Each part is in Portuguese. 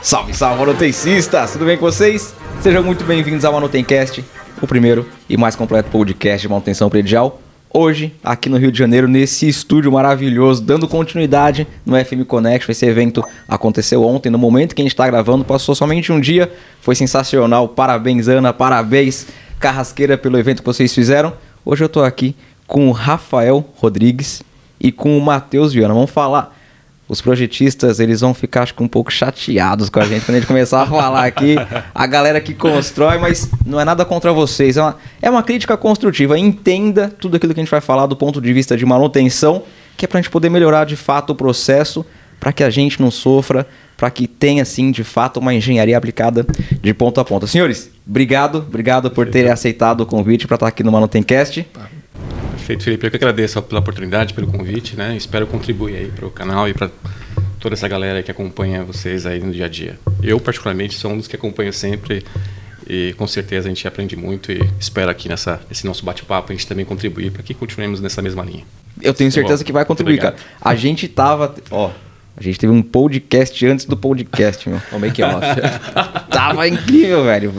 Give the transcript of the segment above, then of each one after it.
Salve, salve, manutencistas! Tudo bem com vocês? Sejam muito bem-vindos ao Manutencast, o primeiro e mais completo podcast de manutenção predial. Hoje, aqui no Rio de Janeiro, nesse estúdio maravilhoso, dando continuidade no FM Connection. Esse evento aconteceu ontem, no momento que a gente está gravando, passou somente um dia, foi sensacional. Parabéns, Ana, parabéns, Carrasqueira, pelo evento que vocês fizeram. Hoje eu estou aqui com o Rafael Rodrigues e com o Matheus Viana. Vamos falar os projetistas eles vão ficar acho que um pouco chateados com a gente quando a gente começar a falar aqui a galera que constrói, mas não é nada contra vocês, é uma, é uma crítica construtiva. Entenda tudo aquilo que a gente vai falar do ponto de vista de manutenção, que é para a gente poder melhorar de fato o processo, para que a gente não sofra, para que tenha sim de fato uma engenharia aplicada de ponta a ponta. Senhores, obrigado, obrigado por terem aceitado o convite para estar aqui no Manutencast. Perfeito, Felipe. Eu que agradeço pela oportunidade, pelo convite, né? Espero contribuir aí para o canal e para toda essa galera que acompanha vocês aí no dia a dia. Eu, particularmente, sou um dos que acompanho sempre e com certeza a gente aprende muito e espero aqui nessa esse nosso bate-papo a gente também contribuir para que continuemos nessa mesma linha. Eu tenho certeza Bom, que vai contribuir, cara. A gente tava, ó, a gente teve um podcast antes do podcast, meu. O make off. tava incrível, velho.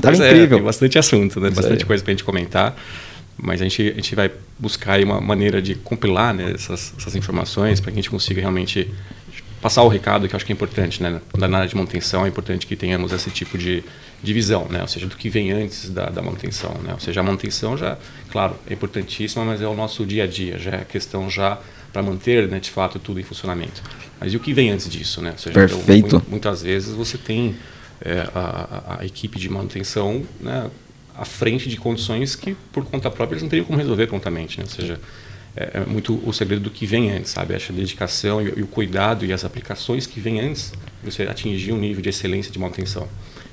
Tava Mas incrível. É, tem bastante assunto, né? Bastante aí. coisa pra gente comentar. Mas a gente, a gente vai buscar uma maneira de compilar né, essas, essas informações para que a gente consiga realmente passar o recado que eu acho que é importante, né? Na área de manutenção é importante que tenhamos esse tipo de divisão, né? Ou seja, do que vem antes da, da manutenção, né? Ou seja, a manutenção já, claro, é importantíssima, mas é o nosso dia a dia, já é questão já para manter, né, de fato, tudo em funcionamento. Mas e o que vem antes disso, né? Ou seja, Perfeito. Então, muitas vezes você tem é, a, a, equipe de manutenção, né? À frente de condições que, por conta própria, eles não teriam como resolver prontamente. Né? Ou seja, é, é muito o segredo do que vem antes, sabe? Essa dedicação e, e, o cuidado e as aplicações que vêm antes você atingir um nível de excelência de manutenção.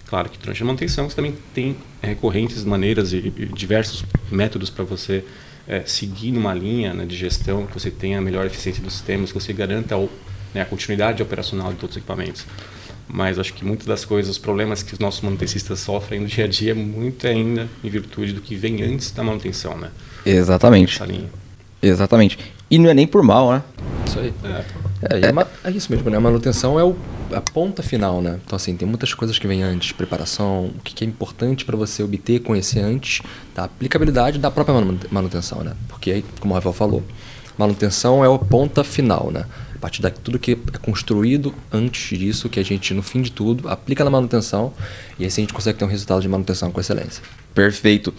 Claro que durante a manutenção você também tem recorrentes maneiras e, e diversos métodos para você é, seguir numa linha né, de gestão, que você tenha a melhor eficiência dos sistemas, que você garanta o, né, a continuidade operacional de todos os equipamentos mas acho que muitas das coisas, os problemas que os nossos manutencistas sofrem no dia a dia, é muito ainda em virtude do que vem antes da manutenção, né? Exatamente. Essa linha. Exatamente. E não é nem por mal, né? Isso aí. É, é, é, é isso mesmo, né? A manutenção é o, a ponta final, né? Então, assim, tem muitas coisas que vêm antes. Preparação, o que é importante para você obter, conhecer antes da aplicabilidade da própria manutenção, né? Porque aí, como o Rafael falou, manutenção é a ponta final, né? A partir de tudo que é construído antes disso, que a gente, no fim de tudo, aplica na manutenção e assim a gente consegue ter um resultado de manutenção com excelência. Perfeito.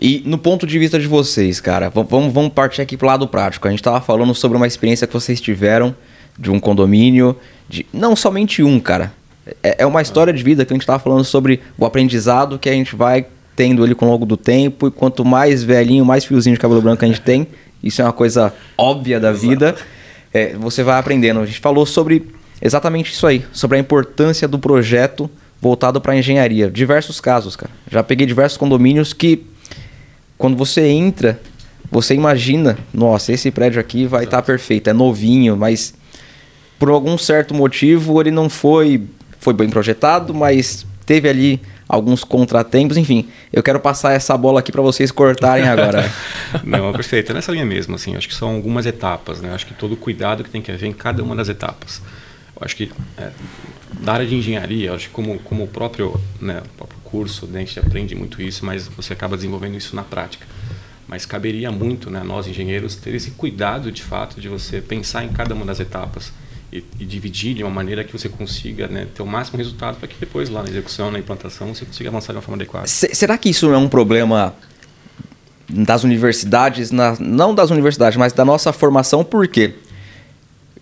E no ponto de vista de vocês, cara, vamos, vamos partir aqui pro lado prático. A gente estava falando sobre uma experiência que vocês tiveram de um condomínio, de não somente um, cara. É, é uma história de vida que a gente estava falando sobre o aprendizado que a gente vai tendo ele com o longo do tempo. E quanto mais velhinho, mais fiozinho de cabelo branco a gente tem, isso é uma coisa óbvia da vida é, você vai aprendendo. A gente falou sobre exatamente isso aí, sobre a importância do projeto voltado para engenharia. Diversos casos, cara. Já peguei diversos condomínios que, quando você entra, você imagina, nossa, esse prédio aqui vai estar tá perfeito, é novinho, mas por algum certo motivo ele não foi, foi bem projetado, mas teve ali alguns contratempos, enfim. Eu quero passar essa bola aqui para vocês cortarem agora. Não, perfeito. É nessa linha mesmo, assim. Acho que são algumas etapas, né? Acho que todo o cuidado que tem que haver em cada uma das etapas. Eu acho que é, da área de engenharia, acho que como, como o próprio, né, o próprio curso, né, a gente aprende muito isso, mas você acaba desenvolvendo isso na prática. Mas caberia muito, né, nós engenheiros, ter esse cuidado de fato de você pensar em cada uma das etapas e, e, dividir de uma maneira que você consiga né, ter o máximo resultado para que depois lá na execução, na implantação, você consiga avançar de uma forma adequada. será que isso é um problema das universidades, na, não das universidades, mas da nossa formação? Por quê?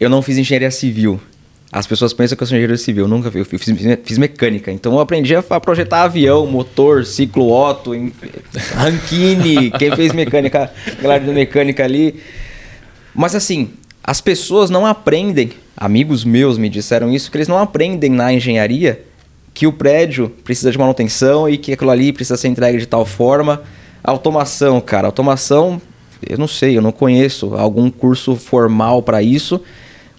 Eu não fiz engenharia civil. As pessoas pensam que eu sou engenheiro civil, eu nunca eu fiz, fiz, mecânica. Então eu aprendi a projetar avião, motor, ciclo Otto, Rankine, quem fez mecânica, galera de mecânica ali. Mas assim, as pessoas não aprendem, amigos meus me disseram isso, que eles não aprendem na engenharia que o prédio precisa de manutenção e que aquilo ali precisa ser entregue de tal forma. Automação, cara, automação, eu não sei, eu não conheço algum curso formal para isso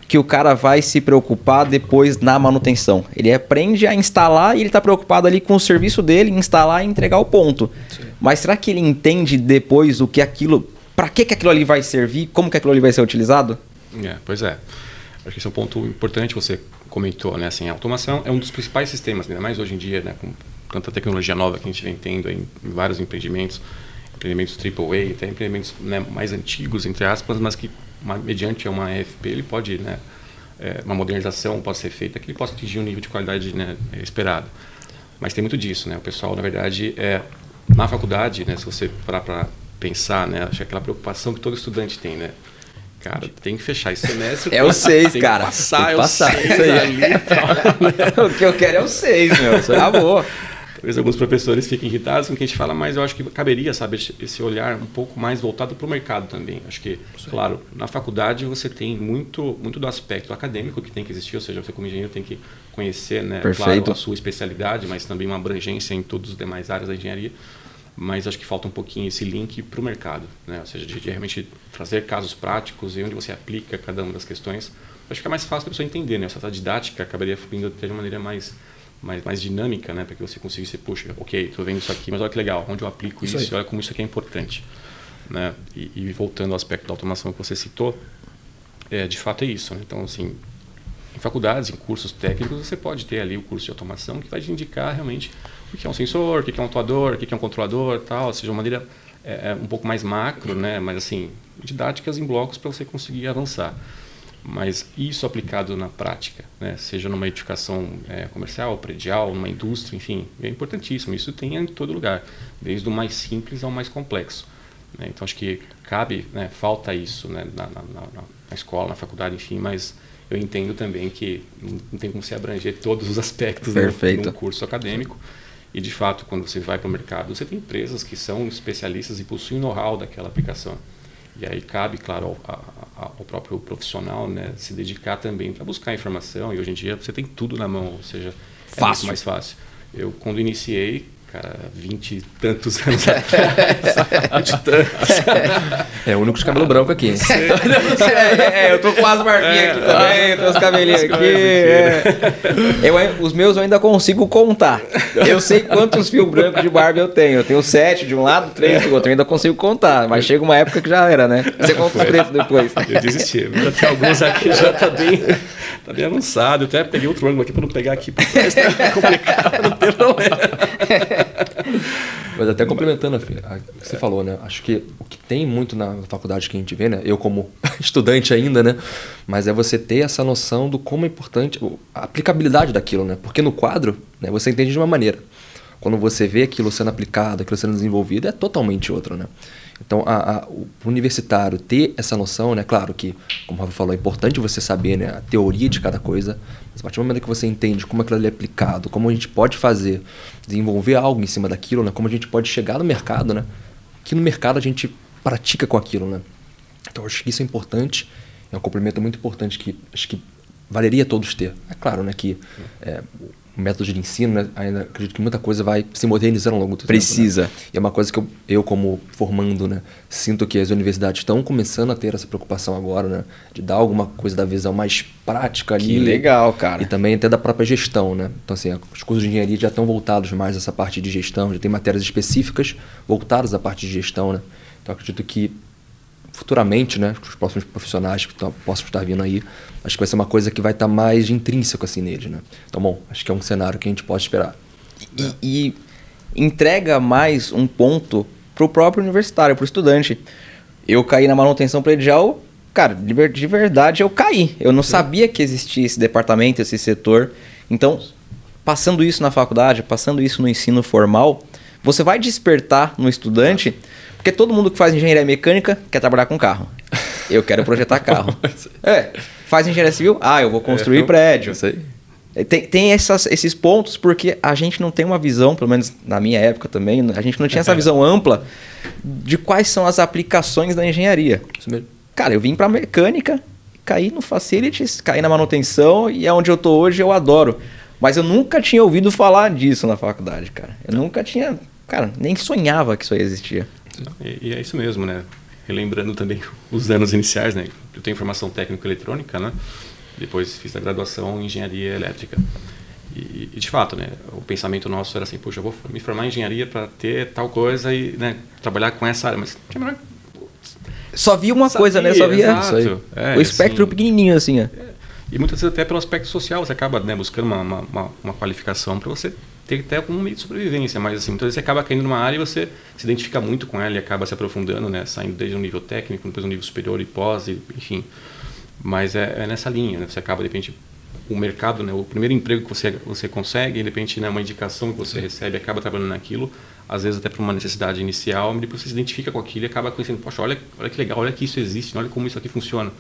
que o cara vai se preocupar depois na manutenção. Ele aprende a instalar e ele está preocupado ali com o serviço dele, instalar e entregar o ponto. Sim. Mas será que ele entende depois o que aquilo, para que, que aquilo ali vai servir, como que aquilo ali vai ser utilizado? É, pois é. Acho que esse é um ponto importante você comentou, né? Assim, a automação é um dos principais sistemas, ainda mais hoje em dia, né? Com tanta tecnologia nova que a gente vem tendo em, vários empreendimentos, empreendimentos AAA, até empreendimentos né, mais antigos, entre aspas, mas que uma, mediante uma EFP ele pode, né? É, uma modernização pode ser feita que ele possa atingir um nível de qualidade né, esperado. Mas tem muito disso, né? O pessoal, na verdade, é na faculdade, né? Se você parar para pensar, né? Acho que aquela preocupação que todo estudante tem, né? Cara, tem que fechar esse semestre. É o 6, cara. Passar, tem que passar. É o 6 ali. Tal, né? o que eu quero é o 6, meu. Acabou. Talvez alguns professores fiquem irritados com o que a gente fala, mas eu acho que caberia, sabe, esse olhar um pouco mais voltado para o mercado também. Acho que, claro, na faculdade você tem muito, muito do aspecto acadêmico que tem que existir, ou seja, você como engenheiro tem que conhecer, né, Perfeito. claro, a sua especialidade, mas também uma abrangência em todas as demais áreas da engenharia. Mas acho que falta um pouquinho esse link para o mercado, né? ou seja, de, de, realmente trazer casos práticos e onde você aplica cada uma das questões. Acho que é mais fácil para a pessoa entender, né? Essa didática acabaria fluindo de maneira mais mais, mais dinâmica, né? Para que você consiga ser, puxa, ok, estou vendo isso aqui, mas olha que legal, onde eu aplico isso, isso olha como isso aqui é importante. Né? E, e, voltando ao aspecto da automação que você citou, é, de fato é isso. Né? Então, assim, em faculdades, em cursos técnicos, você pode ter ali o curso de automação que vai te indicar realmente o que é um sensor, o que é um atuador, o que é um controlador, tal, ou seja, uma maneira é, é um pouco mais macro, né? Mas assim, didáticas em blocos para você conseguir avançar. Mas isso aplicado na prática, né? seja numa edificação é, comercial, predial, numa indústria, enfim, é importantíssimo. Isso tem em todo lugar, desde o mais simples ao mais complexo. Né? Então acho que cabe, né, falta isso né, na, na, na, na, escola, na faculdade, enfim, mas eu entendo também que não tem como se abranger todos os aspectos no curso acadêmico. E de fato, quando você vai para o mercado, você tem empresas que são especialistas e possuem know-how daquela aplicação. E aí cabe, claro, ao, ao próprio profissional né, se dedicar também para buscar informação. E hoje em dia você tem tudo na mão, ou seja, é fácil. mais fácil. Eu, quando iniciei, cara, vinte e tantos anos atrás. vinte tantos. É o único de cabelo branco aqui. é, é, eu tô com as barbinhas é, aqui também, tô os cabelinhos aqui. aqui é. eu, os meus eu ainda consigo contar. Eu sei quantos fios brancos de barba eu tenho. Eu tenho sete de um lado, três do outro. Eu ainda consigo contar. Mas chega uma época que já era, né? Você conta os pretos depois. Eu desisti. Tem alguns aqui já tá bem, tá bem avançado. Eu até peguei outro ângulo aqui para não pegar aqui. Porque tá complicado, não tem problema. Mas até complementando a você falou, né? Acho que o que tem muito na faculdade que a gente vê, né? Eu como estudante ainda, né? Mas é você ter essa noção do como é importante a aplicabilidade daquilo, né? Porque no quadro, né, você entende de uma maneira. Quando você vê aquilo sendo aplicado, aquilo sendo desenvolvido, é totalmente outro, né? Então, a, a, o universitário ter essa noção, né? Claro que, como o Rafa falou, é importante você saber né, a teoria de cada coisa, mas a partir do momento que você entende como aquilo ali é aplicado, como a gente pode fazer, desenvolver algo em cima daquilo, né? Como a gente pode chegar no mercado, né? Que no mercado a gente pratica com aquilo, né? Então, acho que isso é importante, é um complemento muito importante que acho que valeria todos ter. É claro, né? Que é, métodos de ensino, né? ainda acredito que muita coisa vai se modernizar ao longo do tempo. Precisa. Né? E é uma coisa que eu, eu, como formando, né, sinto que as universidades estão começando a ter essa preocupação agora, né? De dar alguma coisa da visão mais prática ali. Que legal, cara. E também até da própria gestão, né? Então, assim, os cursos de engenharia já estão voltados mais a essa parte de gestão, já tem matérias específicas voltadas à parte de gestão, né? Então, acredito que futuramente, né, os próximos profissionais que possam estar vindo aí, acho que vai ser uma coisa que vai estar mais intrínseco assim neles, né? Então, bom, acho que é um cenário que a gente pode esperar. E, e entrega mais um ponto para o próprio universitário, para o estudante. Eu caí na manutenção predial, cara, de, de verdade eu caí. Eu não sabia que existia esse departamento, esse setor. Então, passando isso na faculdade, passando isso no ensino formal, você vai despertar no estudante porque todo mundo que faz engenharia mecânica quer trabalhar com carro. Eu quero projetar carro. É. Faz engenharia civil? Ah, eu vou construir é, prédio. Isso aí. É, tem, tem essas, esses pontos porque a gente não tem uma visão, pelo menos na minha época também, a gente não tinha essa visão ampla de quais são as aplicações da engenharia. Cara, eu vim para mecânica, caí no facilities, caí na manutenção e é onde eu tô hoje, eu adoro. Mas eu nunca tinha ouvido falar disso na faculdade, cara. Eu nunca tinha, cara, nem sonhava que isso aí existia. E, e, é isso mesmo, né? Relembrando também os anos iniciais, né? Eu tenho formação técnico-eletrônica, né? Depois fiz a graduação em engenharia elétrica. E, e, de fato, né? O pensamento nosso era assim, poxa, eu vou me formar em engenharia para ter tal coisa e né, trabalhar com essa área. Mas só via uma Sabia, coisa, né? Só via é, o espectro assim, pequenininho assim. É, E muitas vezes até pelo aspecto social, você acaba né, buscando uma, uma, uma qualificação para você ter até algum meio de sobrevivência, mas assim, muitas vezes você acaba caindo numa área e você se identifica muito com ela e acaba se aprofundando, né, saindo desde um nível técnico, depois um nível superior e pós, e, enfim. Mas é, é, nessa linha, né, você acaba, de repente, o mercado, né, o primeiro emprego que você, você consegue, de repente, né, uma indicação que você recebe, acaba trabalhando naquilo, às vezes até por uma necessidade inicial, depois você se identifica com aquilo e acaba conhecendo, poxa, olha, olha que legal, olha que isso existe, olha como isso aqui funciona.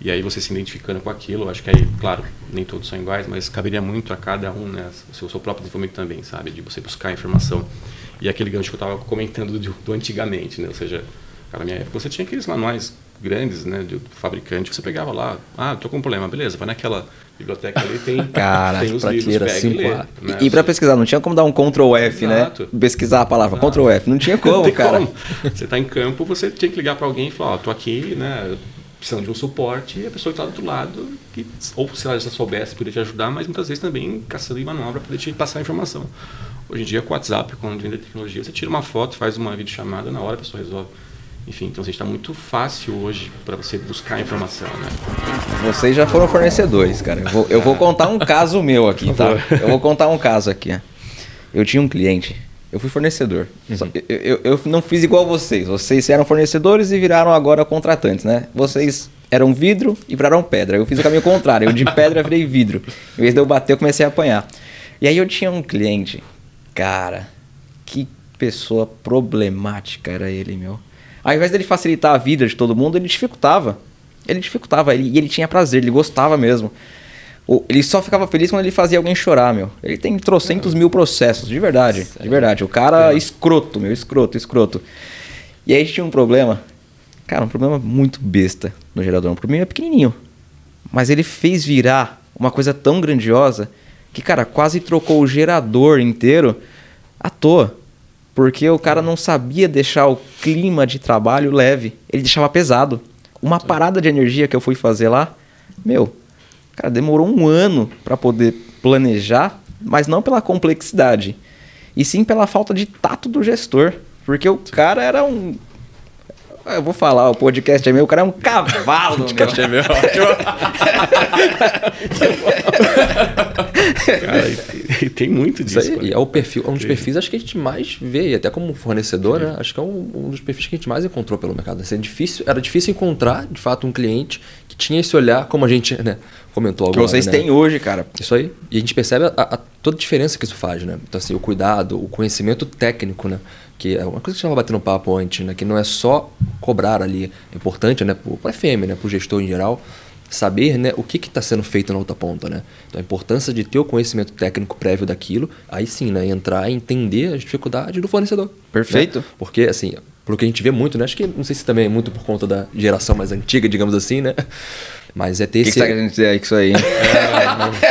E aí você se identificando com aquilo, acho que aí, claro, nem todos são iguais, mas caberia muito a cada um, né, o seu, seu próprio desenvolvimento também, sabe, de você buscar informação. E aquele gancho que eu estava comentando do, do, antigamente, né, ou seja, na minha época você tinha aqueles manuais grandes, né, do, fabricante, você pegava lá, ah, tô com um problema, beleza, vai naquela biblioteca ali, tem, Cara, tem os livros, pega e lê. Né, e, e para pesquisar, não tinha como dar um Ctrl F, né? Exato. né? Pesquisar a palavra, Exato. Ctrl F, não tinha como, não cara. Como. Você está em campo, você tinha que ligar para alguém e falar, ó, oh, tô aqui, né, precisando de um suporte e a pessoa que está do outro lado, que, ou se ela já soubesse, poderia te ajudar, mas muitas vezes também caçando em manobra para poder te passar a informação. Hoje em dia, com o WhatsApp, quando vem da tecnologia, você tira uma foto, faz uma videochamada, na hora a pessoa resolve. Enfim, então está muito fácil hoje para você buscar informação, né? Vocês já foram fornecedores, cara. Eu vou, eu vou contar um caso meu aqui, tá? Eu vou contar um caso aqui. Eu tinha um cliente eu fui fornecedor. Uhum. Eu, eu, eu, não fiz igual vocês. Vocês eram fornecedores e viraram agora contratantes, né? Vocês eram vidro e viraram pedra. Eu fiz o caminho contrário. Eu de pedra virei vidro. Em vez de eu bater, eu comecei a apanhar. E aí eu tinha um cliente. Cara, que pessoa problemática era ele, meu. Ao invés dele facilitar a vida de todo mundo, ele dificultava. Ele dificultava. Ele, e ele tinha prazer, ele gostava mesmo. Ele só ficava feliz quando ele fazia alguém chorar, meu. Ele tem trocentos mil processos, de verdade. Sério? De verdade. O cara é. escroto, meu. Escroto, escroto. E aí a gente tinha um problema. Cara, um problema muito besta no gerador. Um problema pequenininho. Mas ele fez virar uma coisa tão grandiosa que, cara, quase trocou o gerador inteiro à toa. Porque o cara não sabia deixar o clima de trabalho leve. Ele deixava pesado. Uma parada de energia que eu fui fazer lá, meu, Cara, demorou um ano para poder planejar, mas não pela complexidade, e sim pela falta de tato do gestor. Porque o cara era um. Eu vou falar, o podcast é meu, o cara é um cavalo. o podcast meu. é meu, cara, e, tem muito disso. Isso aí, é o perfil, é um dos perfis acho que a gente mais vê, e até como fornecedor, né? Acho que é um, um, dos perfis que a gente mais encontrou pelo mercado. Assim, é difícil, era difícil encontrar, de fato, um cliente que tinha esse olhar, como a gente né, comentou agora. Que vocês né? têm hoje, cara. Isso aí. E a gente percebe a, a, toda a diferença que isso faz, né? Então, assim, o cuidado, o conhecimento técnico, né? Que é uma coisa que a gente estava batendo papo antes, né? Que não é só cobrar ali. É importante, né? Para a FM, né? Para o gestor em geral saber né, o que está sendo feito na outra ponta. Né? Então a importância de ter o conhecimento técnico prévio daquilo, aí sim, né, entrar e entender as dificuldades do fornecedor. Perfeito. Né? Porque, assim, pelo que a gente vê muito, né? Acho que não sei se também é muito por conta da geração mais antiga, digamos assim, né? Mas é ter esse. O que, que tá querendo dizer aí com isso aí? É,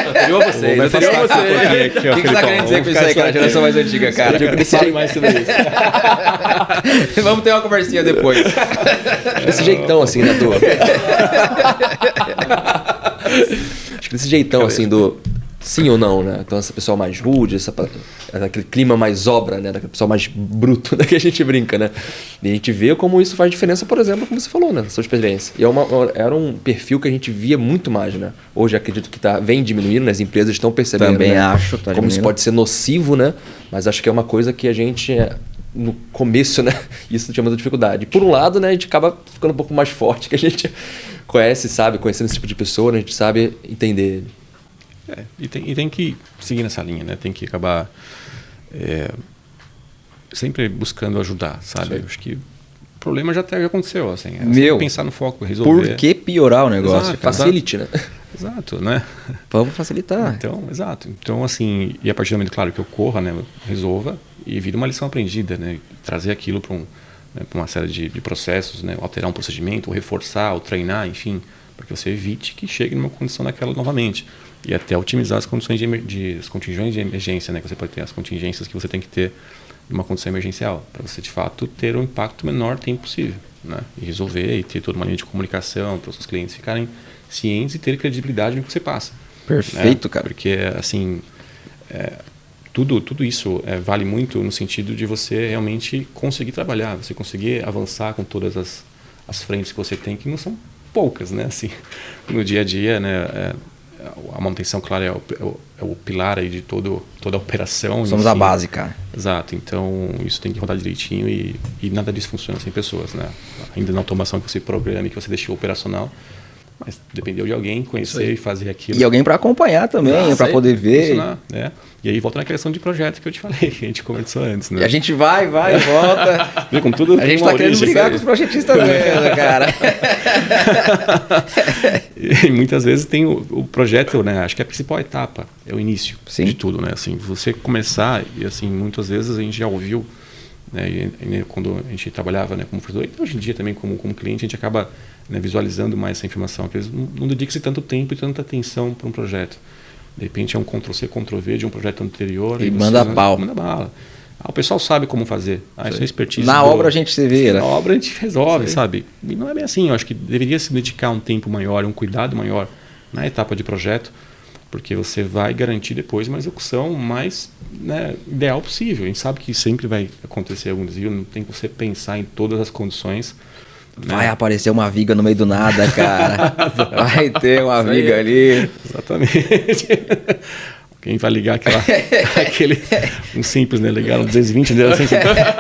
anterior a vocês. Anterior a vocês. O que, que você tá querendo dizer com isso aí, cara? Geração mais antiga, cara. Eu desse mais sobre isso. Vamos ter uma conversinha depois. Desse jeitão, assim, né, do... Acho que desse jeitão, assim, do sim ou não, né? Então essa pessoa mais rude, essa, aquele clima mais obra, né? Daquele pessoal mais bruto, né? Que a gente brinca, né? E a gente vê como isso faz diferença, por exemplo, como você falou, né? Na sua experiência. E é uma, era um perfil que a gente via muito mais, né? Hoje acredito que tá, vem diminuindo, né? as empresas estão percebendo. Também né? acho. Tá como isso pode ser nocivo, né? Mas acho que é uma coisa que a gente no começo, né? Isso tinha muita dificuldade. Por um lado, né, a gente acaba ficando um pouco mais forte, que a gente conhece, sabe, conhecendo esse tipo de pessoa, né, a gente sabe entender é, e, tem, e tem que seguir nessa linha, né? Tem que acabar é, sempre buscando ajudar, sabe? Acho que o problema já até aconteceu, assim. É Meu, pensar no foco, resolver. Por que piorar o negócio? Exato, Facilite, exato. né? Exato, né? Vamos facilitar. Então, exato. Então, assim, e a partir do momento, claro, que ocorra, né? Resolva e vira uma lição aprendida, né? Trazer aquilo para um, né, uma série de, de processos, né? Alterar um procedimento, ou reforçar, ou treinar, enfim, para que você evite que chegue numa condição daquela novamente e até otimizar as condições de, de as contingências de emergência, né? Que você pode ter as contingências que você tem que ter numa condição emergencial, para você de fato ter o um impacto menor tempo possível, né? E resolver e ter toda uma linha de comunicação para os seus clientes ficarem cientes e ter credibilidade no que você passa. Perfeito, né? cara. Porque assim, é, tudo tudo isso é, vale muito no sentido de você realmente conseguir trabalhar, você conseguir avançar com todas as, as frentes que você tem que não são poucas, né? Assim, no dia a dia, né? É, a manutenção, claro, é o, é o, é o pilar aí de todo, toda a operação. Somos a base, cara. Exato. Então, isso tem que rodar direitinho e, e nada disso funciona sem pessoas, né? Ainda na automação que você programa e que você deixou operacional, mas dependeu de alguém conhecer e fazer aquilo. E alguém para acompanhar também, para poder ver. Né? E aí volta na questão de projeto que eu te falei, que a gente conversou antes, né? E a gente vai, vai, volta. Vê, com tudo, a gente está querendo brigar com os projetistas mesmo, né, cara. e muitas vezes tem o, o, projeto, né? Acho que a principal etapa é o início Sim. de tudo, né? Assim, você começar, e assim, muitas vezes a gente já ouviu, né? E, e, quando a gente trabalhava né, como professor, e hoje em dia também como, como cliente, a gente acaba né, visualizando mais essa informação, porque não, não dedica-se tanto tempo e tanta atenção para um projeto. De repente é um Ctrl-C, Ctrl-V de um projeto anterior. E, e manda você, pau. Manda bala. Ah, o pessoal sabe como fazer. Ah, isso é expertise. Na do... obra a gente se vira. Na obra a gente resolve, sabe? E não é bem assim. Eu acho que deveria se dedicar um tempo maior, um cuidado maior na etapa de projeto, porque você vai garantir depois uma execução mais né, ideal possível. A gente sabe que sempre vai acontecer algum desvio, não tem que você pensar em todas as condições Vai aparecer uma viga no meio do nada, cara. vai ter uma viga ali. Exatamente. Quem vai ligar aquela, aquele. Um simples, né? Ligar um 220, né? assim,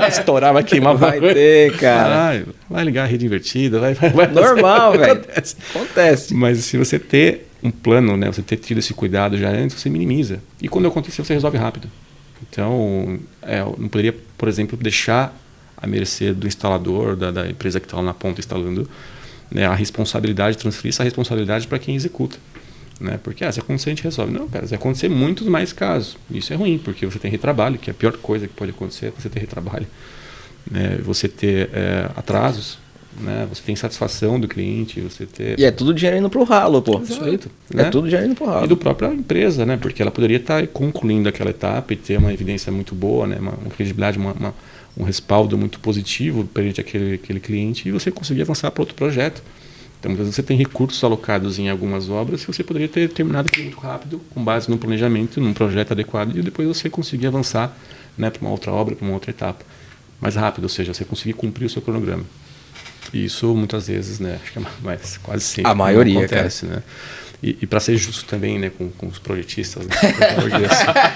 estourar, vai queimar. Vai ter, cara. Vai, vai ligar a rede invertida, vai. vai, vai Normal, velho. Acontece. Acontece. Mas se você ter um plano, né? Você ter tido esse cuidado já antes, você minimiza. E quando acontecer, você resolve rápido. Então, é, não poderia, por exemplo, deixar à mercê do instalador, da, da empresa que está lá na ponta instalando, né, a responsabilidade, transferir essa responsabilidade para quem executa. Né? Porque ah, se acontecer, a gente resolve. Não, cara, se acontecer muitos mais casos. Isso é ruim, porque você tem retrabalho, que é a pior coisa que pode acontecer é você ter retrabalho. Né? Você ter é, atrasos, né? Você tem satisfação do cliente, você ter... E é tudo dinheiro indo pro ralo, pô. Exato, é né? tudo dinheiro indo pro ralo. E do própria empresa, né? Porque ela poderia estar concluindo aquela etapa e ter uma evidência muito boa, né? Uma, uma credibilidade, uma, uma um respaldo muito positivo perante aquele, aquele cliente e você conseguir avançar para outro projeto. Então, muitas vezes você tem recursos alocados em algumas obras que você poderia ter terminado muito rápido, com base no planejamento, num projeto adequado, e depois você conseguir avançar né, para uma outra obra, para uma outra etapa. Mais rápido, ou seja, você conseguir cumprir o seu cronograma. E isso muitas vezes, né, acho que é mais, quase sempre a maioria acontece, cara. né? E, e para ser justo também né, com, com os projetistas, né?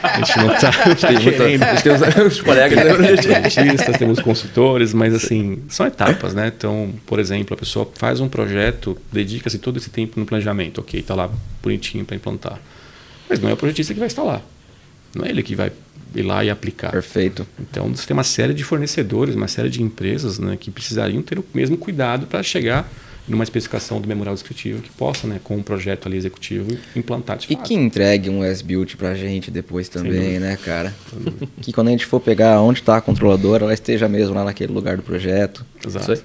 a gente não está tá querendo. Temos os colegas né, projetistas, temos consultores, mas assim, são etapas, né? Então, por exemplo, a pessoa faz um projeto, dedica-se todo esse tempo no planejamento, ok, está lá bonitinho para implantar. Mas não é o projetista que vai instalar. Não é ele que vai ir lá e aplicar. Perfeito. Então, você tem uma série de fornecedores, uma série de empresas né, que precisariam ter o mesmo cuidado para chegar numa especificação do memorial descritivo que possa, né, com um projeto ali executivo, implantar de E que entregue um S-Build para a gente depois também, né, cara? que quando a gente for pegar onde está a controladora, ela esteja mesmo lá naquele lugar do projeto. Exato.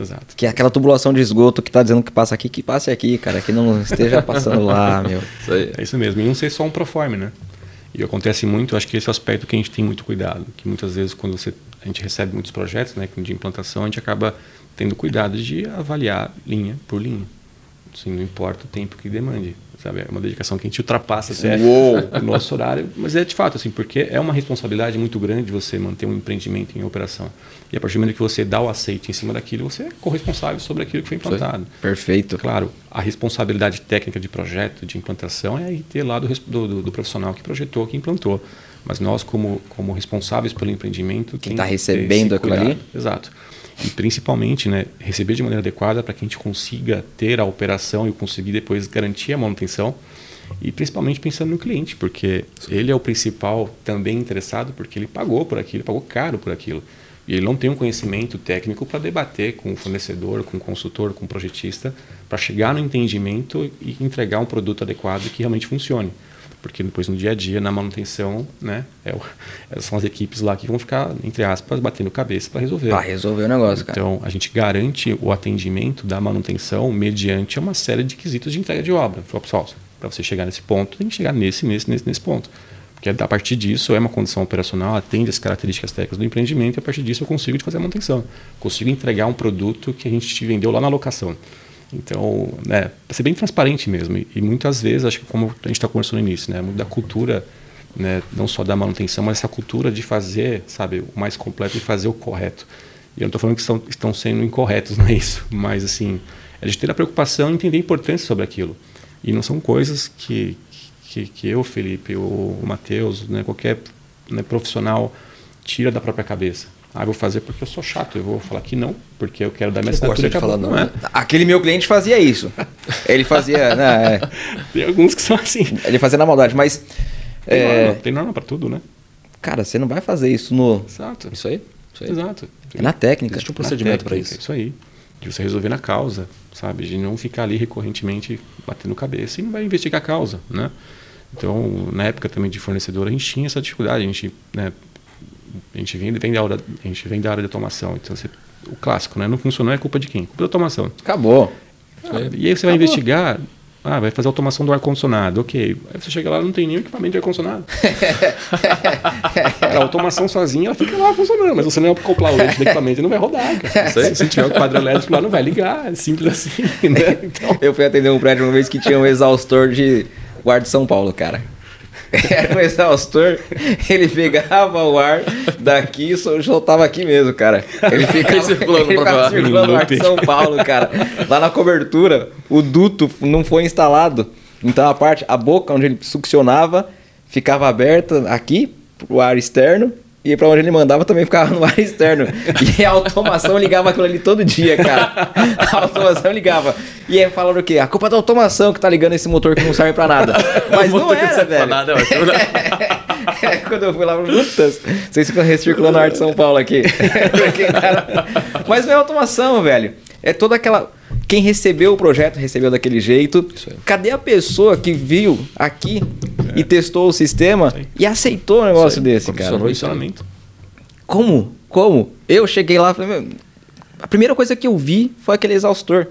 Exato. Que é aquela tubulação de esgoto que está dizendo que passa aqui, que passe aqui, cara, que não esteja passando lá, meu. Isso é isso mesmo. E não ser só um proforme, né? E acontece muito, acho que esse é aspecto que a gente tem muito cuidado, que muitas vezes quando você, a gente recebe muitos projetos, né, de implantação, a gente acaba tendo cuidado de avaliar linha por linha. Assim, não importa o tempo que demande. Sabe? É uma dedicação que a gente ultrapassa até o nosso horário. Mas é de fato, assim, porque é uma responsabilidade muito grande você manter um empreendimento em operação. E a partir do momento que você dá o aceite em cima daquilo, você é corresponsável sobre aquilo que foi implantado. Perfeito. Claro, a responsabilidade técnica de projeto, de implantação, é ter lá do, do, do profissional que projetou, que implantou. Mas nós, como, como responsáveis pelo empreendimento... Quem está recebendo aquilo ali? Exato e principalmente né, receber de maneira adequada para que a gente consiga ter a operação e conseguir depois garantir a manutenção e principalmente pensando no cliente, porque ele é o principal também interessado porque ele pagou por aquilo, pagou caro por aquilo. E ele não tem um conhecimento técnico para debater com o fornecedor, com o consultor, com o projetista, para chegar no entendimento e entregar um produto adequado que realmente funcione porque depois no dia a dia, na manutenção, né, é o, é, são as equipes lá que vão ficar, entre aspas, batendo cabeça para resolver. Para resolver o negócio, cara. Então, a gente garante o atendimento da manutenção mediante uma série de quesitos de entrega de obra. Pessoal, para você chegar nesse ponto, tem que chegar nesse, nesse, nesse, nesse ponto. Porque a partir disso é uma condição operacional, atende as características técnicas do empreendimento e a partir disso eu consigo fazer a manutenção. Consigo entregar um produto que a gente te vendeu lá na locação. Então, né, ser bem transparente mesmo. E, e, muitas vezes, acho que como a gente está conversando no início, né, da cultura, né, não só da manutenção, mas essa cultura de fazer, sabe, o mais completo e fazer o correto. E eu não estou falando que estão, estão sendo incorretos, não é isso. Mas, assim, É de ter a preocupação e entender a importância sobre aquilo. E não são coisas que, que, que eu, Felipe, ou o Matheus, né, qualquer né, profissional tira da própria cabeça. Ah, vou fazer porque eu sou chato. Eu vou falar que não, porque eu quero dar minha assinatura. de falar não, é? né? Aquele meu cliente fazia isso. Ele fazia. né, é, Tem alguns que são assim. ele fazia na maldade, mas. Tem é, norma, tem norma para tudo, né? cara, você não vai fazer isso no. Exato. Isso aí? Isso aí. Exato. É na técnica. Existe um procedimento para isso. Isso aí. De você resolver na causa, sabe? De não ficar ali recorrentemente batendo cabeça e não vai investigar a causa, né? Então, na época também de fornecedor, a gente tinha essa dificuldade. A gente, né, a gente vem, vem, da, área, a gente vem da área de automação. Então, você, o clássico, né? Não funcionou, é culpa de quem? Culpa da automação. Acabou. Ah, e aí você vai investigar, ah, vai fazer automação do ar-condicionado, ok. Aí você chega lá não tem nenhum equipamento de ar-condicionado. a automação sozinha, ela fica lá funcionando, mas você não vai acoplar o leite do equipamento e não vai rodar, cara. Se, se tiver o quadro elétrico lá, não vai ligar, é simples assim, né? Então, Eu fui atender um prédio uma vez que tinha um exaustor de guarda de São Paulo, cara. Era um exaustor, ele pegava o ar daqui e soltava aqui mesmo, cara. Ele ficava Circulando ele ficava circulando o ar de São Paulo, cara. Lá na cobertura, o duto não foi instalado. Então a parte, a boca onde ele succionava ficava aberta aqui pro ar externo e pra onde ele mandava também ficava no ar externo. E a automação ligava aquilo ali todo dia, cara. A automação ligava. E aí falaram o quê? A culpa é da automação que tá ligando esse motor que não serve pra nada. Mas não era, velho. Nada, É, Quando eu fui lá, putas, vocês ficam recirculando a arte de São Paulo aqui. Mas não é automação, velho. É toda aquela. Quem recebeu o projeto recebeu daquele jeito. Cadê a pessoa que viu aqui e testou o sistema e aceitou um negócio desse, cara? Funcionamento. Como? Como? Eu cheguei lá e falei, meu, a primeira coisa que eu vi foi aquele exaustor.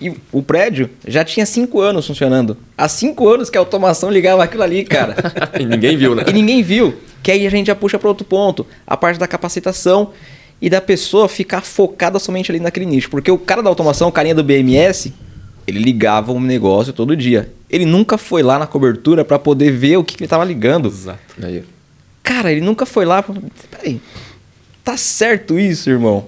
E o prédio já tinha cinco anos funcionando. Há cinco anos que a automação ligava aquilo ali, cara. e ninguém viu, né? e ninguém viu. Que aí a gente já puxa para outro ponto. A parte da capacitação e da pessoa ficar focada somente ali naquele nicho. Porque o cara da automação, o carinha do BMS, ele ligava um negócio todo dia. Ele nunca foi lá na cobertura para poder ver o que, que ele tava ligando. Exato. Aí. Cara, ele nunca foi lá. pra- Peraí. Tá certo isso, irmão?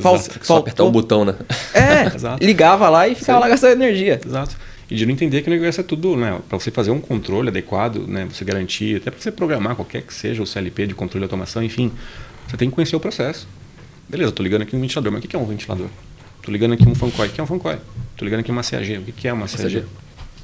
Fal-. Só apertar o botão, né? É, ligava lá e ficava lá gastando energia. Exato. E de não entender que o negócio é tudo, né? Para você fazer um controle adequado, né? Você garantir, até para você programar qualquer que seja o CLP de controle de automação, enfim, você tem que conhecer o processo. Beleza, tô ligando aqui um ventilador, mas o que é um ventilador? Tô ligando aqui um fancoil, o que é um fancoil? Tô ligando aqui uma CAG, o que que é uma CAG?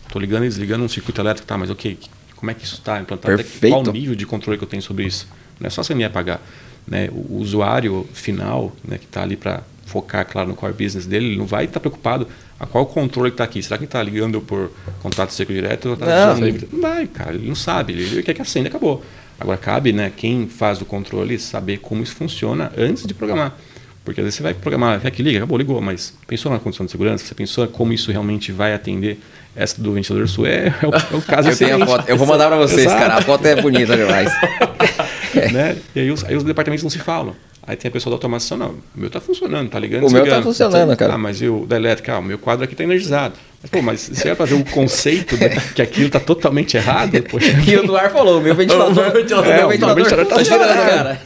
Tô ligando e desligando um circuito elétrico, tá, mas ok, como é que isso está implantado? Até Perfeito. Qual o nível de controle que eu tenho sobre isso? Não é só você me apagar. Né? O usuário final, né, que está ali para focar, claro, no core business dele, ele não vai estar preocupado a qual controle que está aqui. Será que ele está ligando por contato seco direto ou está Não. Não vai, cara, ele não sabe. Ele, ele quer que acenda acabou. Agora cabe, né, quem faz o controle saber como isso funciona antes de programar. Porque às vezes você vai programar, quer que liga, acabou, ligou, mas pensou na condição de segurança? Você pensou como isso realmente vai atender essa do ventilador sul? É, é, o, é o caso Eu tenho a foto. Eu vou mandar pra vocês, Exato. cara. A foto é bonita demais. né? E aí os, aí os departamentos não se falam. Aí tem a pessoa da automação, não, o meu tá funcionando, tá ligando, O meu tá funcionando, cara. Ah, mas e o da elétrica? Ah, o meu quadro aqui tá energizado. Mas, pô, mas é pra ver o conceito de que aquilo tá totalmente errado, poxa, E o Duar falou: meu ventilador. O meu ventilador- meu é, o ventilador ventilador tá tá girando, girando. cara.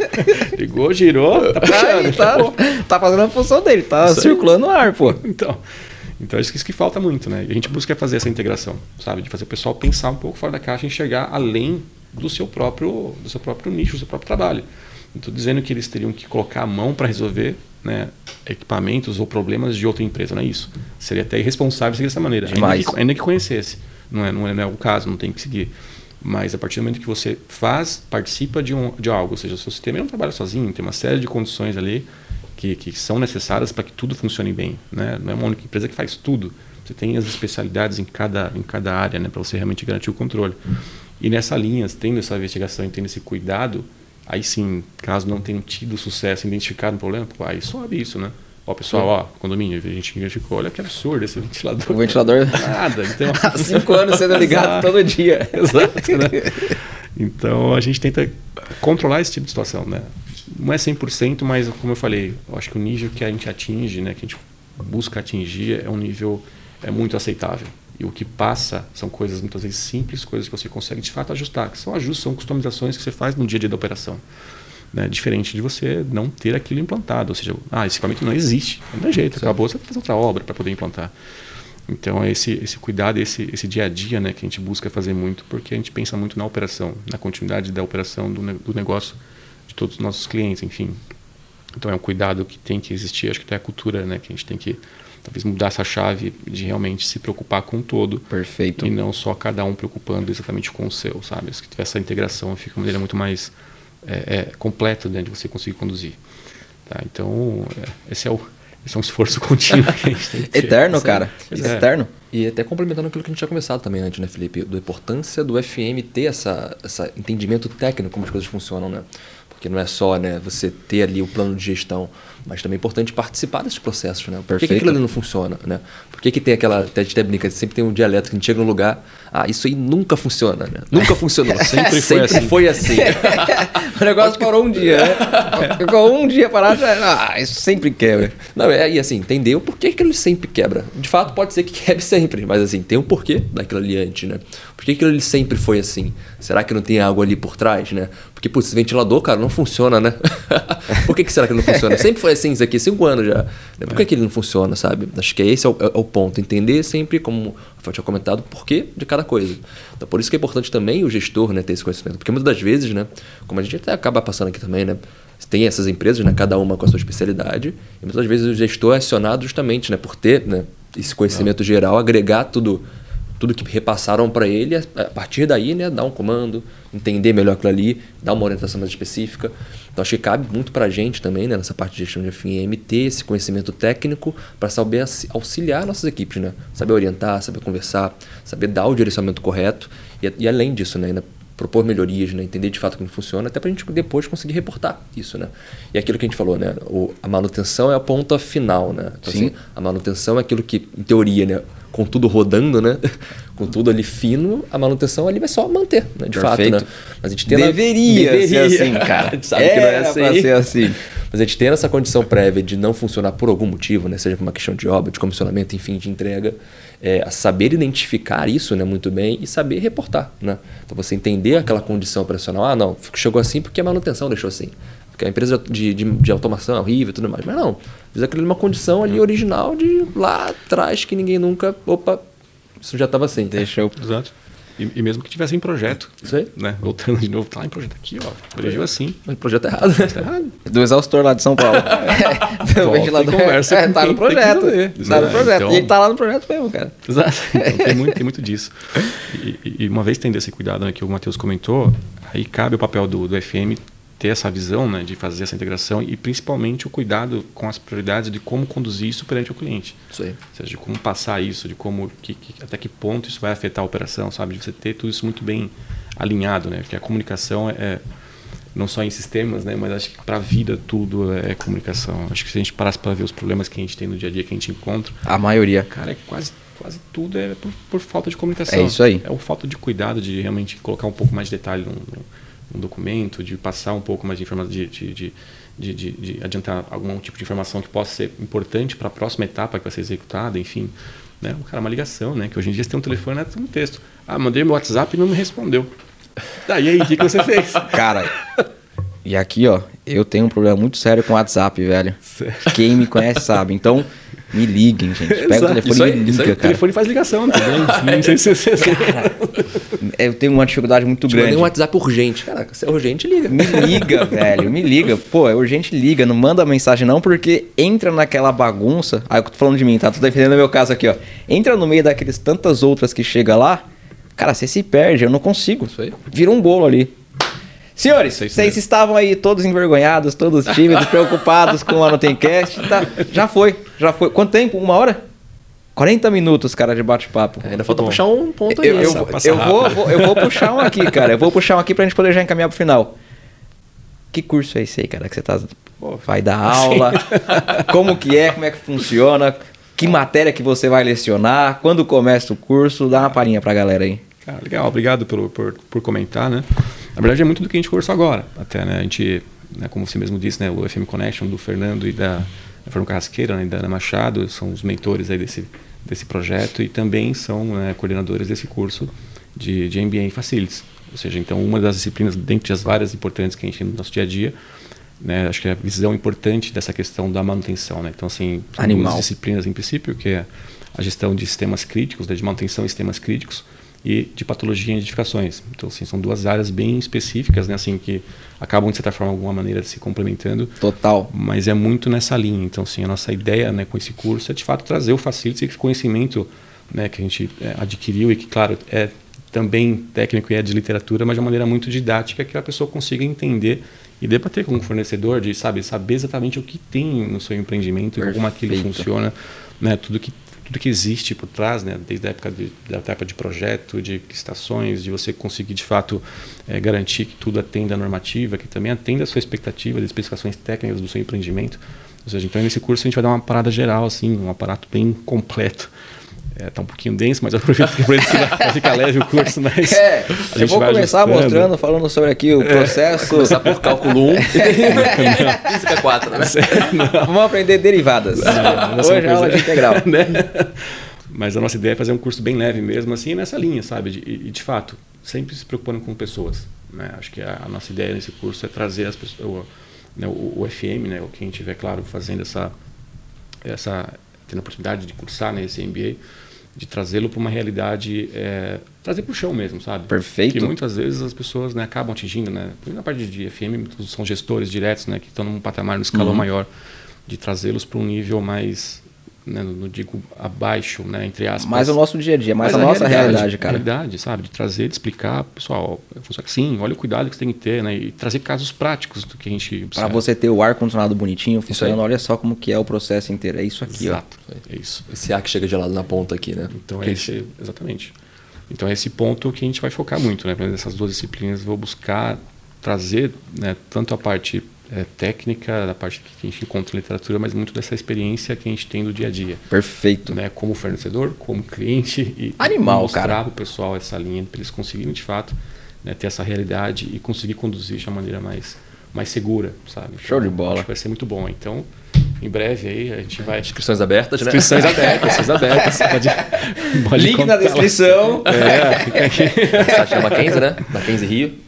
ligou, girou, tá puxando. tá, tá fazendo a função dele, tá circulando o ar, pô. Então, então que isso que falta muito, né? E a gente busca fazer essa integração, sabe? De fazer o pessoal pensar um pouco fora da caixa e enxergar além do seu próprio, do seu próprio nicho, do seu próprio trabalho. Não estou dizendo que eles teriam que colocar a mão para resolver né, equipamentos ou problemas de outra empresa, não é isso. Seria até irresponsável seguir dessa maneira, ainda que, ainda que conhecesse. Não é, não, é, não é o caso, não tem que seguir. Mas a partir do momento que você faz, participa de, um, de algo, ou seja, o seu sistema não trabalha sozinho, tem uma série de condições ali que, que são necessárias para que tudo funcione bem. Né? Não é uma única empresa que faz tudo. Você tem as especialidades em cada, em cada área né, para você realmente garantir o controle. E nessa linha, tendo essa investigação e tendo esse cuidado, aí sim, caso não tenham tido sucesso em identificar um problema, pô, aí sobe isso, né? Ó, pessoal, ó, condomínio, a gente identificou, olha que absurdo esse ventilador. O ventilador Nada, então... há cinco anos sendo ligado todo dia. Exato, né? Então a gente tenta controlar esse tipo de situação, né? Não é 100%, mas como eu falei, eu acho que o nível que a gente atinge, né, que a gente busca atingir é um nível é muito aceitável. E o que passa são coisas muitas vezes simples, coisas que você consegue de fato ajustar, que são ajustes, são customizações que você faz no dia a dia da operação. Né? Diferente de você não ter aquilo implantado. Ou seja, ah, esse equipamento não existe. Não é jeito, acabou, você vai fazer outra obra para poder implantar. Então, é esse, esse cuidado, esse, esse dia a dia né, que a gente busca fazer muito, porque a gente pensa muito na operação, na continuidade da operação do, do negócio de todos os nossos clientes, enfim. Então, é um cuidado que tem que existir, acho que até a cultura, né, que a gente tem que talvez mudar essa chave de realmente se preocupar com o todo. Perfeito. E não só cada um preocupando exatamente com o seu, sabe? Se tiver essa integração, fica uma maneira muito mais é, é, completa né, de você conseguir conduzir. Tá? Então, é, esse é o esse é um esforço contínuo que a gente tem que Eterno, cara. É. Eterno. E até complementando aquilo que a gente tinha conversado também antes, né, Felipe? Da importância do FM ter essa, essa entendimento técnico como as coisas funcionam, né? Porque não é só né, você ter ali o plano de gestão, mas também é importante participar desses processos, né? Por que, que aquilo ali não funciona, né? Por que, que tem aquela... Brinca, sempre tem um dialeto que a gente chega num lugar, ah, isso aí nunca funciona, né? Nunca funcionou. sempre foi sempre assim. Foi assim. o negócio parou um dia, né? Ficou um dia parado, já... Ah, isso sempre quebra. Não, é, e assim, entender o porquê que ele sempre quebra. De fato, pode ser que quebre sempre, mas assim, tem um porquê daquilo ali antes, né? Por que aquilo ali sempre foi assim? Será que não tem algo ali por trás, né? Porque, putz, esse ventilador, cara, não funciona, né? por que, que será que não funciona? Sempre foi assim, isso aqui, cinco anos já. Por que, é. que ele não funciona, sabe? Acho que esse é o, é o ponto. Entender sempre, como Rafael tinha comentado, o porquê de cada coisa. Então, por isso que é importante também o gestor né, ter esse conhecimento. Porque muitas das vezes, né, como a gente até acaba passando aqui também, né? Tem essas empresas, né, cada uma com a sua especialidade, e muitas vezes o gestor é acionado justamente né, por ter né, esse conhecimento não. geral, agregar tudo tudo que repassaram para ele, a partir daí, né, dar um comando, entender melhor aquilo ali, dar uma orientação mais específica. Então, acho que cabe muito para a gente também, né, nessa parte de gestão de FM, ter esse conhecimento técnico para saber auxiliar nossas equipes, né? Saber orientar, saber conversar, saber dar o direcionamento correto e, e além disso, né, ainda propor melhorias, né? entender de fato como funciona, até para a gente depois conseguir reportar isso. Né? E aquilo que a gente falou, né? O, a manutenção é a ponta final. Né? Então, Sim. Assim, a manutenção é aquilo que, em teoria, né? Com tudo rodando, né? com tudo ali fino, a manutenção ali vai só manter, né? de Perfeito. fato. Né? Mas a gente tem deveria, deveria ser assim, cara. a gente sabe é, que não é assim. ser assim. Mas a gente tem essa condição prévia de não funcionar por algum motivo, né? seja por uma questão de obra, de comissionamento, enfim, de entrega, é, saber identificar isso né, muito bem e saber reportar. Né? Então você entender aquela condição operacional, ah, não, chegou assim porque a manutenção deixou assim. Porque a empresa de, de, de automação é horrível e tudo mais. Mas não, às aquilo é uma condição ali original de lá atrás que ninguém nunca. Opa, isso já estava assim. Deixa eu. Exato. E, e, mesmo que tivesse em projeto. Isso aí. Né? Voltando de novo, tá lá em projeto aqui, ó. Projeto assim. Mas projeto é errado. Né? Tá errado. Do exaustor lá de São Paulo. é, do ventilador. Conversa é, tá no projeto. Tá no projeto. Então, e ele tá lá no projeto mesmo, cara. Exato. Então, tem, muito, tem muito disso. E, e, uma vez tendo esse cuidado né, que o Matheus comentou, aí cabe o papel do, do FM ter essa visão né, de fazer essa integração e principalmente o cuidado com as prioridades de como conduzir isso perante o cliente. Isso aí. Ou seja, de como passar isso, de como que, que, até que ponto isso vai afetar a operação, sabe? De você ter tudo isso muito bem alinhado, né? Porque a comunicação é, é não só em sistemas, né, mas acho que para a vida tudo é comunicação. Acho que se a gente parasse para ver os problemas que a gente tem no dia a dia que a gente encontra, a maioria, cara, é quase quase tudo é por, por falta de comunicação. É isso aí. É o falta de cuidado de realmente colocar um pouco mais de detalhe no, no um documento, de passar um pouco mais de informação, de, de, de, de, de adiantar algum tipo de informação que possa ser importante para a próxima etapa que vai ser executada, enfim. Né? O cara, uma ligação, né? Que hoje em dia você tem um telefone, é um texto. Ah, mandei meu WhatsApp e não me respondeu. Tá, e aí, o que, que você fez? Cara, e aqui, ó, eu tenho um problema muito sério com o WhatsApp, velho. Sério? Quem me conhece sabe. Então, me liguem, gente. Pega Exato. o telefone isso aí, e liga, cara. O telefone faz ligação não sei se você... Cara, eu tenho uma dificuldade muito tipo, grande. um WhatsApp urgente. Cara, se é urgente, liga. Me liga, velho. Me liga. Pô, é urgente, liga. Não manda mensagem não, porque entra naquela bagunça. Ah, eu tô falando de mim, tá? Tô defendendo o meu caso aqui, ó. Entra no meio daqueles tantas outras que chega lá. Cara, você se perde. Eu não consigo. Isso aí. Vira um bolo ali. Senhores, vocês estavam aí todos envergonhados, todos tímidos, preocupados com o Anotemcast. Tá, já foi, já foi. Quanto tempo? Uma hora? 40 minutos, cara, de bate-papo. É, ainda falta puxar um ponto aí. Eu, eu, eu vou, vou, eu vou puxar um aqui, cara. Eu vou puxar um aqui pra gente poder já encaminhar pro final. Que curso é esse aí, cara, que você tá... Vai dar aula? Como que é? Como é que funciona? Que matéria que você vai lecionar? Quando começa o curso? Dá uma palhinha pra galera aí. Ah, legal, obrigado pelo, por, por comentar, né? Na verdade, é muito do que a gente conversou agora. Até, né? A gente, né, como você mesmo disse, né? O FM Connection do Fernando e da, da Fernando Carrasqueira né, e da Ana Machado são os mentores aí desse, desse projeto e também são né, coordenadores desse curso de, de MBA em Facilities. Ou seja, então uma das disciplinas, dentre as várias importantes que a gente tem no nosso dia a dia, né, acho que é a visão importante dessa questão da manutenção. Né? Então, assim, são Animal. duas disciplinas em princípio, que é a gestão de sistemas críticos, né, de manutenção em sistemas críticos, e de patologia em edificações. Então, assim, são duas áreas bem específicas, né, assim, que acabam, de certa forma, de alguma maneira, se complementando. Total. Mas é muito nessa linha. Então, assim, a nossa ideia né, com esse curso é, de fato, trazer o Facility, esse conhecimento né, que a gente é, adquiriu e que, claro, é também técnico e é de literatura, mas de uma maneira muito didática que a pessoa consiga entender e debater com o fornecedor, de sabe, saber exatamente o que tem no seu empreendimento, como aquilo Perfeito. funciona, né, tudo que tudo que existe por trás, né, desde a época de, da etapa de projeto, de estações, de você conseguir de fato eh, garantir que tudo atenda a normativa, que também atenda a sua expectativa, das especificações técnicas do seu empreendimento. Ou seja, então nesse curso a gente vai dar uma parada geral, assim, um aparato bem completo. É, tá um pouquinho denso, mas eu aproveito que vai ficar leve o curso, mas É, a eu gente vou vai começar ajustando. mostrando, falando sobre aqui o processo. Começar por cálculo 1 e física 4, né? Vamos aprender derivadas. Hoje é aula de integral. né? Mas a nossa ideia é fazer um curso bem leve mesmo, assim, nessa linha, sabe? De- E, de fato, sempre se preocupando com pessoas. Né? Acho que a, a nossa ideia nesse curso é trazer as pessoas, o, né, o, o FM, né, o quem estiver, claro, fazendo essa, essa tendo a oportunidade de cursar né, esse MBA, de trazê-lo para uma realidade, é, trazer para o chão mesmo, sabe? Perfeito. Que muitas vezes as pessoas né, acabam atingindo, né? Na parte de FM, são gestores diretos, né, que estão num patamar, num escalão Uhum. maior, de trazê-los para um nível mais, né, não digo abaixo, né, entre aspas. Mais o nosso dia a dia, mais Mas a nossa realidade, cara. realidade, sabe? De trazer, de explicar, pessoal, funciona assim, olha o cuidado que você tem que ter, né? E trazer casos práticos do que a gente Pra observa. você ter o ar condicionado bonitinho funcionando, aí. olha só como que é o processo inteiro. É isso aqui, Exato, é isso. Esse ar que chega gelado na ponta aqui, né? Então Que é esse, exatamente. Então é esse ponto que a gente vai focar muito, né? Nessas duas disciplinas, vou buscar trazer, né, tanto a parte eh, técnica, da parte que a gente encontra em literatura, mas muito dessa experiência que a gente tem do dia a dia. Perfeito. Né, como fornecedor, como cliente e Animal, mostrar cara. o pessoal essa linha para eles conseguirem de fato né, ter essa realidade e conseguir conduzir de uma maneira mais mais segura, sabe? Então, Show de bola. Acho que vai ser muito bom. Então, em breve aí a gente vai Inscrições abertas, né? inscrições abertas, inscrições abertas. Pode, pode Link na descrição. É, fica aqui. Site da Mackenzie, né? Mackenzie Rio.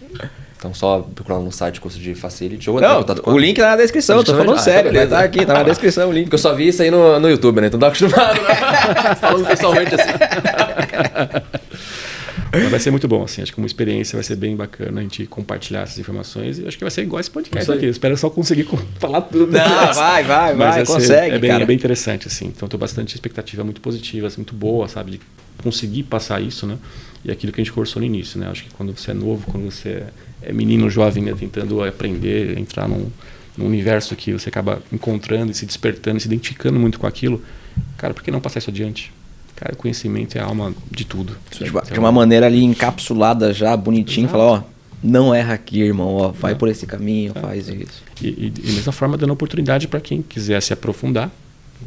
Então só procurar no site curso de Facility ou Não, o link tá na descrição, eu tô falando ah, sério, né? Tá aqui, tá na descrição o link. Porque eu só vi isso aí no, no YouTube, né? Então tá acostumado, né? Falando pessoalmente assim. Mas vai ser muito bom, assim. Acho que uma experiência vai ser bem bacana a gente compartilhar essas informações e acho que vai ser igual esse podcast aqui. Eu espero só conseguir co- falar tudo. Não, vai, vai, Mas vai, consegue, é bem, cara. É bem interessante, assim. Então, estou bastante expectativa muito positiva, assim, muito boa, sabe? De conseguir passar isso, né? E aquilo que a gente conversou no início, né? Acho que quando você é novo, quando você é menino, jovem, né? Tentando aprender, entrar num, num universo que você acaba encontrando e se despertando, e se identificando muito com aquilo, cara, por que não passar isso adiante? Cara, conhecimento é a alma de tudo. De, Então, de uma maneira ali encapsulada já, bonitinho, Exato. falar, ó, não erra aqui, irmão, ó, vai Não. por esse caminho, faz isso. E, e, e mesma forma dando oportunidade para quem quiser se aprofundar.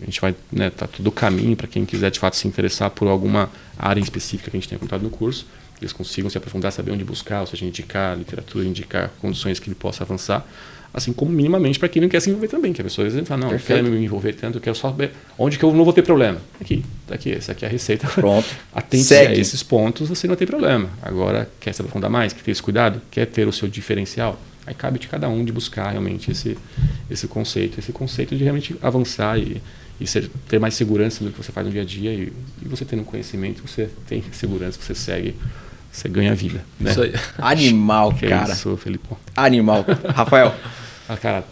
A gente vai, né, tá todo o caminho para quem quiser de fato se interessar por alguma área específica que a gente tenha contado no curso, eles consigam se aprofundar, saber onde buscar, ou seja, indicar literatura, indicar condições que ele possa avançar, assim como minimamente para quem não quer se envolver também, que a pessoa às vezes fala, não, Perfeito. quero me envolver tanto, eu quero só saber onde que eu não vou ter problema. Aqui, tá aqui, essa aqui é a receita. Pronto. Atente Segue. a esses pontos, você não tem problema. Agora, quer se aprofundar mais, quer ter esse cuidado, quer ter o seu diferencial, aí cabe de cada um de buscar realmente esse, esse conceito. Esse conceito de realmente avançar e, e ser, ter mais segurança do que você faz no dia a dia. E, e você tendo conhecimento, você tem segurança, você segue, você ganha vida. Né? Isso aí. Animal, Que cara. é isso, Felipão. Animal. Rafael, Ah, cara,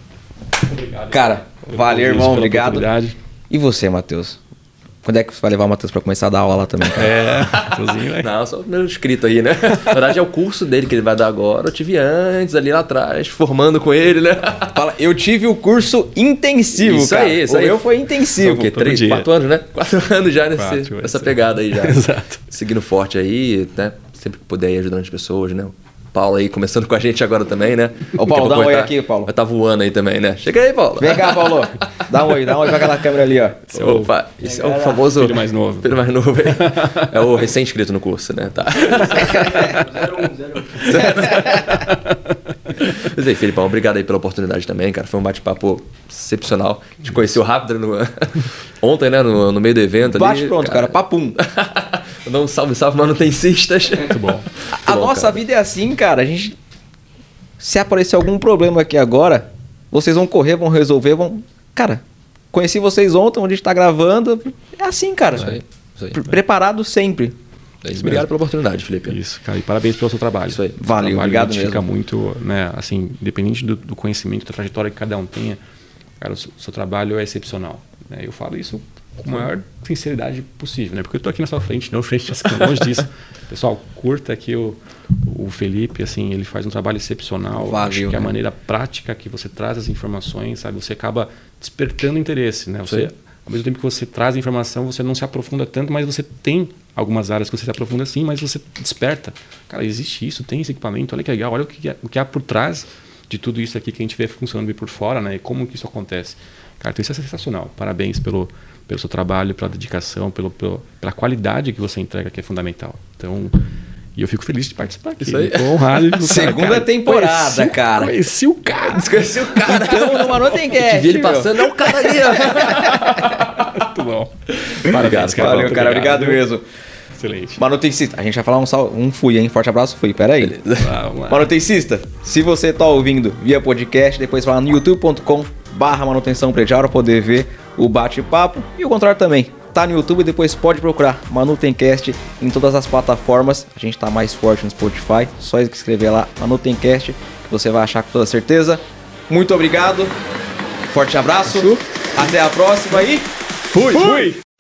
obrigado. cara, valeu, irmão, obrigado. E você, Matheus? Quando é que você vai levar o Matheus pra começar a dar aula lá também, cara? É, Matheusinho, vai. Não, só o primeiro inscrito aí, né? Na verdade é o curso dele que ele vai dar agora. Eu tive antes, ali lá atrás, formando com ele, né? Fala, eu tive o curso intensivo, Isso cara. aí, isso o aí. meu foi intensivo. O quê? Três, dia. quatro anos, né? Quatro anos já nesse, Quatro, nessa pegada aí já. Exato. Seguindo forte aí, né? Sempre que puder ir ajudando as pessoas, né? O Paulo aí começando com a gente agora também, né? Ô, Paulo, dá um oi tá- aqui, Paulo. Vai estar voando aí também, né? Chega aí, Paulo. Vem cá, Paulo. Dá um oi, dá um oi pra aquela câmera ali, ó. Esse é o, esse é o Galera, famoso. filho mais novo. Filho mais novo aí. É o recém-inscrito no curso, né? Tá. Mas aí, Felipão, obrigado aí pela oportunidade também, cara. Foi um bate-papo excepcional. A gente conheceu rápido no... ontem, né? No, no meio do evento ali. Bate pronto, cara. Papum. Dá um salve, salve, manutencistas. Muito bom. A bom, nossa cara. vida é assim, cara. A gente. Se aparecer algum problema aqui agora, vocês vão correr, vão resolver, vão. Cara, conheci vocês ontem, onde a gente tá gravando. É assim, cara. Isso aí, isso aí. Pre- Preparado sempre. É isso. Obrigado pela oportunidade, Felipe. Isso, cara, e parabéns pelo seu trabalho. Isso aí. Valeu, trabalho obrigado mesmo. muito, né, assim, independente do, do conhecimento, da trajetória que cada um tenha, cara, o seu, seu trabalho é excepcional. Né? Eu falo isso com a maior sinceridade possível, né? Porque eu tô aqui na sua frente, não frente, assim, longe disso. Pessoal, curta aqui o, o Felipe, assim, ele faz um trabalho excepcional. Valeu, Acho que a né? maneira prática que você traz as informações, sabe, você acaba despertando interesse, né? Você, Sim. ao mesmo tempo que você traz a informação, você não se aprofunda tanto, mas você tem algumas áreas que você se aprofunda sim, mas você desperta. Cara, existe isso, tem esse equipamento, olha que legal, olha o que, o que há por trás de tudo isso aqui que a gente vê funcionando bem por fora, né? E como que isso acontece. Cara, então isso é sensacional. Parabéns pelo, pelo seu trabalho, pela dedicação, pelo, pelo- pela qualidade que você entrega, que é fundamental. Então, e eu fico feliz de participar aqui. Isso aí. Tô honrado Segunda cara, temporada, conheci- cara. Conheci o cara. Desconheci o cara. Então, no Manu tem Que vi ele passando, é o cara ali, ó. Muito bom. Parabéns, cara. Valeu, cara. Obrigado mesmo. Excelente. Manutencista, a gente vai falar um, sal... um fui, hein? Forte abraço, fui. Pera aí. Manutencista, se você tá ouvindo via podcast, depois vai lá no youtube.com barra manutenção predial para poder ver o bate-papo e o contrário também. Tá no YouTube, depois pode procurar Manutencast em todas as plataformas. A gente tá mais forte no Spotify, só escrever lá Manutencast que você vai achar com toda certeza. Muito obrigado, forte abraço, até a próxima e Fui. Fui.